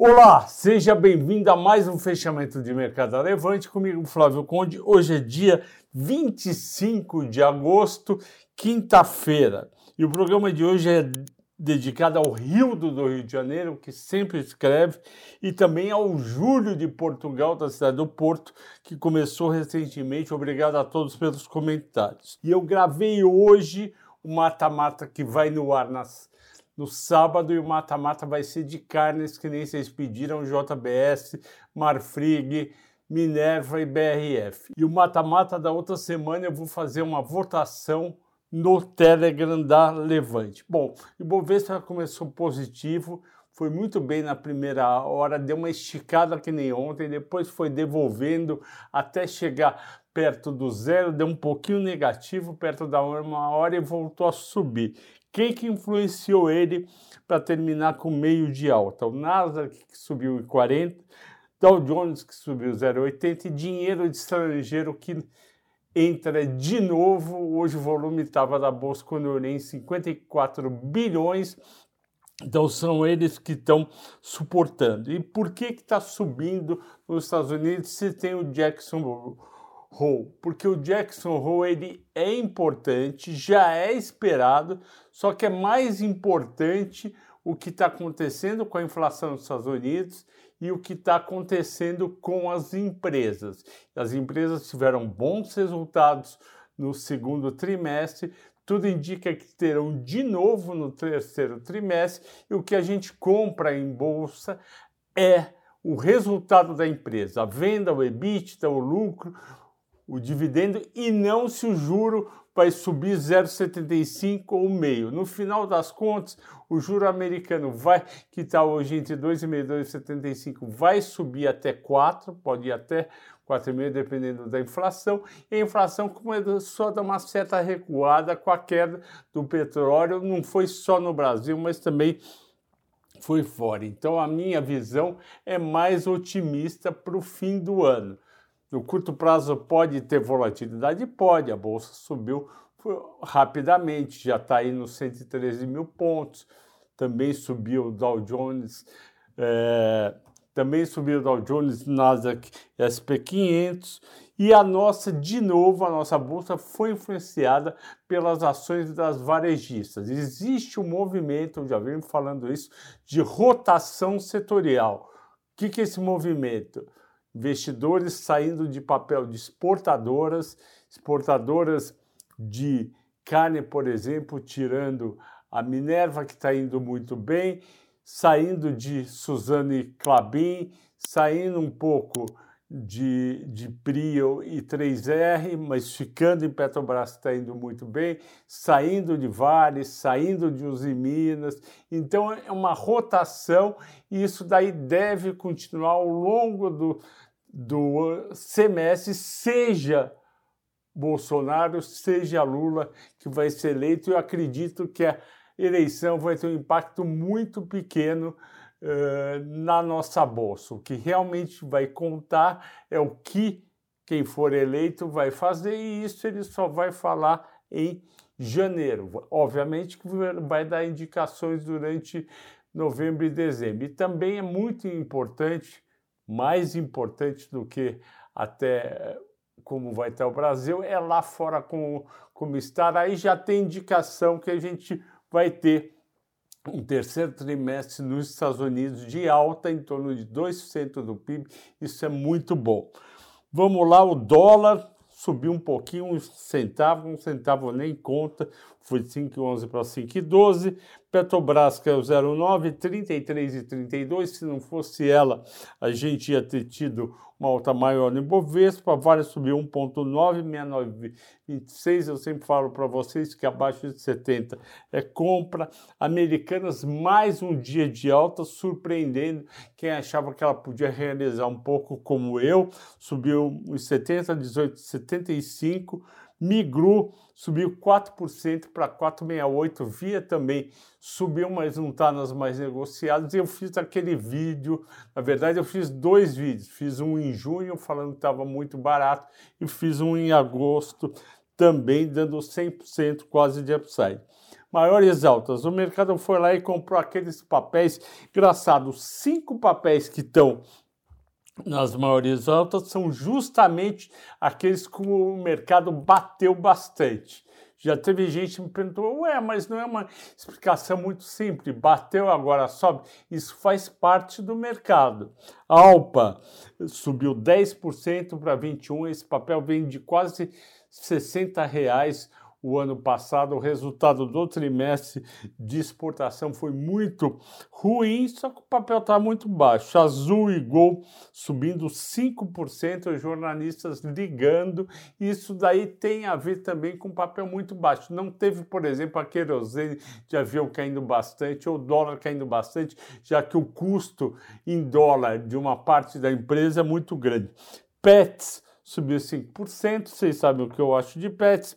Olá, seja bem-vindo a mais um fechamento de mercado Levante comigo, Flávio Conde. Hoje é dia 25 de agosto, quinta-feira. E o programa de hoje é dedicado ao Rio do Rio de Janeiro, que sempre escreve, e também ao Júlio de Portugal, da cidade do Porto, que começou recentemente. Obrigado a todos pelos comentários. E eu gravei hoje o mata-mata que vai no ar nas no sábado e o mata-mata vai ser de carnes que nem vocês pediram, JBS, Marfrig, Minerva e BRF. E o mata-mata da outra semana eu vou fazer uma votação no Telegram da Levante. Bom, o Bovespa começou positivo, foi muito bem na primeira hora, deu uma esticada que nem ontem, depois foi devolvendo até chegar perto do zero, deu um pouquinho negativo perto da uma hora e voltou a subir. Quem que influenciou ele para terminar com meio de alta? O Nasdaq que subiu em 40, Dow Jones que subiu 0,80 e dinheiro de estrangeiro que entra de novo. Hoje o volume estava da Bolsa quando eu olhei em 54 bilhões. Então são eles que estão suportando. E por que está subindo nos Estados Unidos se tem o Jackson Hole, porque o Jackson Hole ele é importante, já é esperado, só que é mais importante o que está acontecendo com a inflação nos Estados Unidos e o que está acontecendo com as empresas. As empresas tiveram bons resultados no segundo trimestre, tudo indica que terão de novo no terceiro trimestre, e o que a gente compra em bolsa é o resultado da empresa, a venda, o EBITDA, o lucro, o dividendo e não se o juro vai subir 0,75 ou meio. No final das contas, o juro americano vai, que está hoje entre 2,5 e 2,75, vai subir até 4, pode ir até 4,5 dependendo da inflação. E a inflação começou a dar uma certa recuada com a queda do petróleo, não foi só no Brasil, mas também foi fora. Então a minha visão é mais otimista para o fim do ano. No curto prazo pode ter volatilidade? Pode. A bolsa subiu rapidamente, já está aí nos 113 mil pontos. Também subiu o Dow Jones, é, também subiu o Dow Jones, Nasdaq, SP500. E a nossa, de novo, a nossa bolsa foi influenciada pelas ações das varejistas. Existe um movimento, já venho falando isso, de rotação setorial. O que, que é esse movimento? Investidores saindo de papel de exportadoras, exportadoras de carne, por exemplo, tirando a Minerva, que está indo muito bem, saindo de Suzane Clabin, saindo um pouco de, de Prio e 3R, mas ficando em Petrobras está indo muito bem, saindo de Vale, saindo de Uzi Minas. Então é uma rotação e isso daí deve continuar ao longo do, do semestre, seja Bolsonaro, seja Lula que vai ser eleito. Eu acredito que a eleição vai ter um impacto muito pequeno uh, na nossa bolsa. O que realmente vai contar é o que quem for eleito vai fazer, e isso ele só vai falar em janeiro. Obviamente que vai dar indicações durante novembro e dezembro. E também é muito importante mais importante do que até como vai estar o Brasil, é lá fora como, como estar. Aí já tem indicação que a gente vai ter um terceiro trimestre nos Estados Unidos de alta, em torno de 2% do PIB. Isso é muito bom. Vamos lá, o dólar subiu um pouquinho, um centavo, um centavo nem conta, foi de 5,11 para 5,12. Petrobras caiu 0,9, 33 e 32. Se não fosse ela, a gente ia ter tido uma alta maior no Ibovespa. Vale subiu 1,9, 69,26. Eu sempre falo para vocês que abaixo de 70 é compra. Americanas, mais um dia de alta, surpreendendo quem achava que ela podia realizar um pouco como eu. Subiu os 70, 18, 75 Migru subiu 4% para 4,68. Via também subiu, mas não está nas mais negociadas. Eu fiz aquele vídeo, na verdade, eu fiz dois vídeos. Fiz um em junho falando que estava muito barato e fiz um em agosto também dando 100% quase de upside. maiores altas. O mercado foi lá e comprou aqueles papéis, engraçado, cinco papéis que estão nas maiores altas são justamente aqueles que o mercado bateu bastante. Já teve gente que me perguntou, ué, mas não é uma explicação muito simples, bateu agora sobe. Isso faz parte do mercado. A Alpa subiu 10% para 21%, esse papel vem de quase 60 reais o ano passado, o resultado do trimestre de exportação foi muito ruim, só que o papel está muito baixo. Azul e Gol subindo 5%, os jornalistas ligando. Isso daí tem a ver também com papel muito baixo. Não teve, por exemplo, a querosene de avião caindo bastante ou o dólar caindo bastante, já que o custo em dólar de uma parte da empresa é muito grande. Pets subiu 5%, vocês sabem o que eu acho de Pets.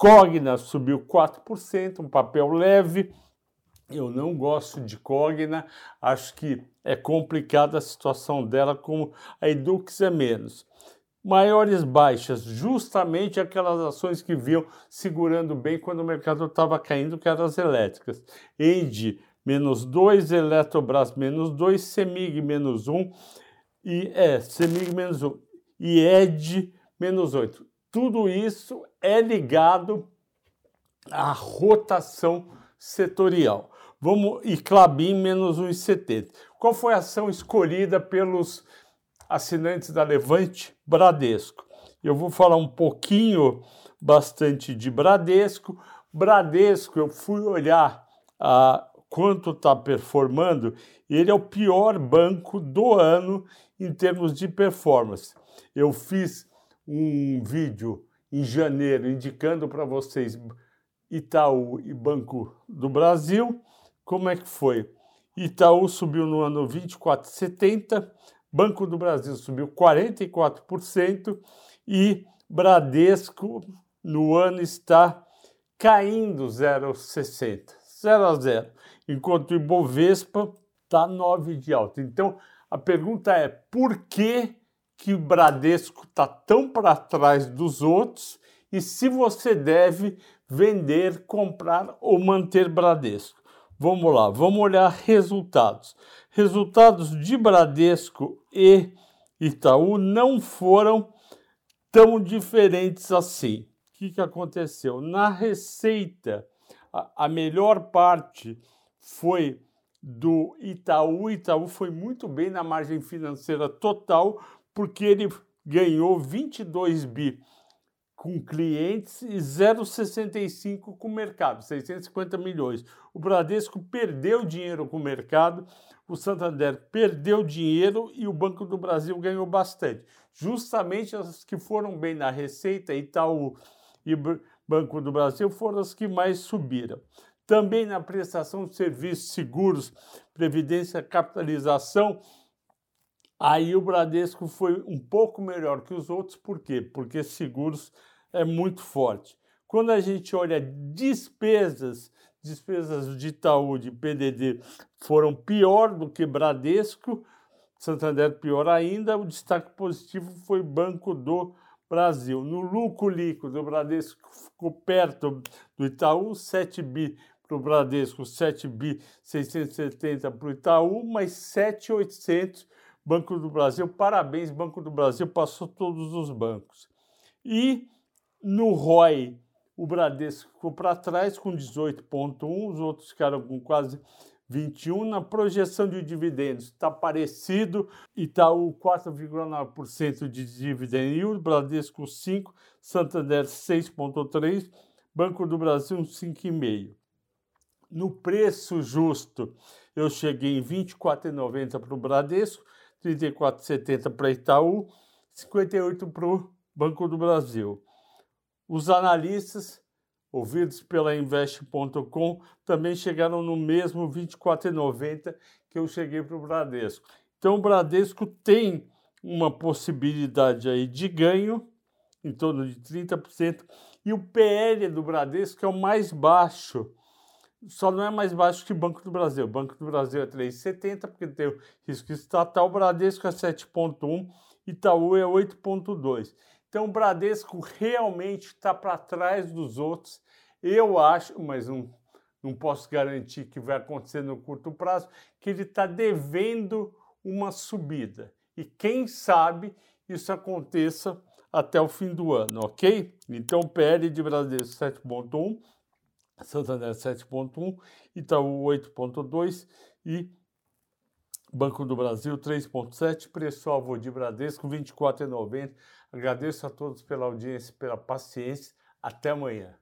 Cogna subiu 4%, um papel leve. Eu não gosto de Cogna, acho que é complicada a situação dela, como a Edux é menos. Maiores baixas, justamente aquelas ações que vinham segurando bem quando o mercado estava caindo, que eram as elétricas. Endi, menos 2, Eletrobras, menos 2, Semig, menos 1, um, e é, Semig, menos 1, um, e Ed, menos 8 tudo isso é ligado à rotação setorial. Vamos e Clabin menos 1,70. Qual foi a ação escolhida pelos assinantes da Levante? Bradesco. Eu vou falar um pouquinho, bastante de Bradesco. Bradesco, eu fui olhar a quanto está performando, ele é o pior banco do ano em termos de performance. Eu fiz um vídeo em janeiro indicando para vocês Itaú e Banco do Brasil. Como é que foi? Itaú subiu no ano 24,70, Banco do Brasil subiu 44% e Bradesco no ano está caindo 0,60, 0 a 0, enquanto o Ibovespa está 9 de alta. Então, a pergunta é por que que o Bradesco está tão para trás dos outros e se você deve vender, comprar ou manter Bradesco. Vamos lá, vamos olhar resultados. Resultados de Bradesco e Itaú não foram tão diferentes assim. O que, que aconteceu? Na receita, a, a melhor parte foi do Itaú. Itaú foi muito bem na margem financeira total, porque ele ganhou 22 bi com clientes e 0,65 com o mercado, 650 milhões. O Bradesco perdeu dinheiro com o mercado, o Santander perdeu dinheiro e o Banco do Brasil ganhou bastante. Justamente as que foram bem na receita, Itaú e Banco do Brasil, foram as que mais subiram. Também na prestação de serviços, seguros, previdência, capitalização, Aí o Bradesco foi um pouco melhor que os outros, por quê? Porque seguros é muito forte. Quando a gente olha despesas, despesas de Itaú, de PDD, foram pior do que Bradesco, Santander pior ainda, o destaque positivo foi Banco do Brasil. No lucro líquido, o Bradesco ficou perto do Itaú, 7 bi para o Bradesco, 7 bi 670 para o Itaú, mas 7,800 Banco do Brasil, parabéns, Banco do Brasil passou todos os bancos. E no ROI, o Bradesco ficou para trás com 18,1, os outros ficaram com quase 21. Na projeção de dividendos está parecido, Itaú 4,9% de dividend yield, Bradesco 5, Santander 6,3, Banco do Brasil 5,5. No preço justo, eu cheguei em 24,90 para o Bradesco, 34,70 para Itaú, 58 para o Banco do Brasil. Os analistas, ouvidos pela Invest.com, também chegaram no mesmo 24,90 que eu cheguei para o Bradesco. Então, o Bradesco tem uma possibilidade aí de ganho, em torno de 30%, e o PL do Bradesco é o mais baixo só não é mais baixo que o Banco do Brasil. Banco do Brasil é 3,70, porque tem o risco estatal. Bradesco é 7,1, Itaú é 8,2. Então, o Bradesco realmente está para trás dos outros. Eu acho, mas não, não posso garantir que vai acontecer no curto prazo, que ele está devendo uma subida. E quem sabe isso aconteça até o fim do ano, ok? Então, PL de Bradesco 7.1, Santander 7.1, Itaú 8.2 e Banco do Brasil 3.7, preço-alvo de Bradesco 24,90. Agradeço a todos pela audiência, pela paciência. Até amanhã.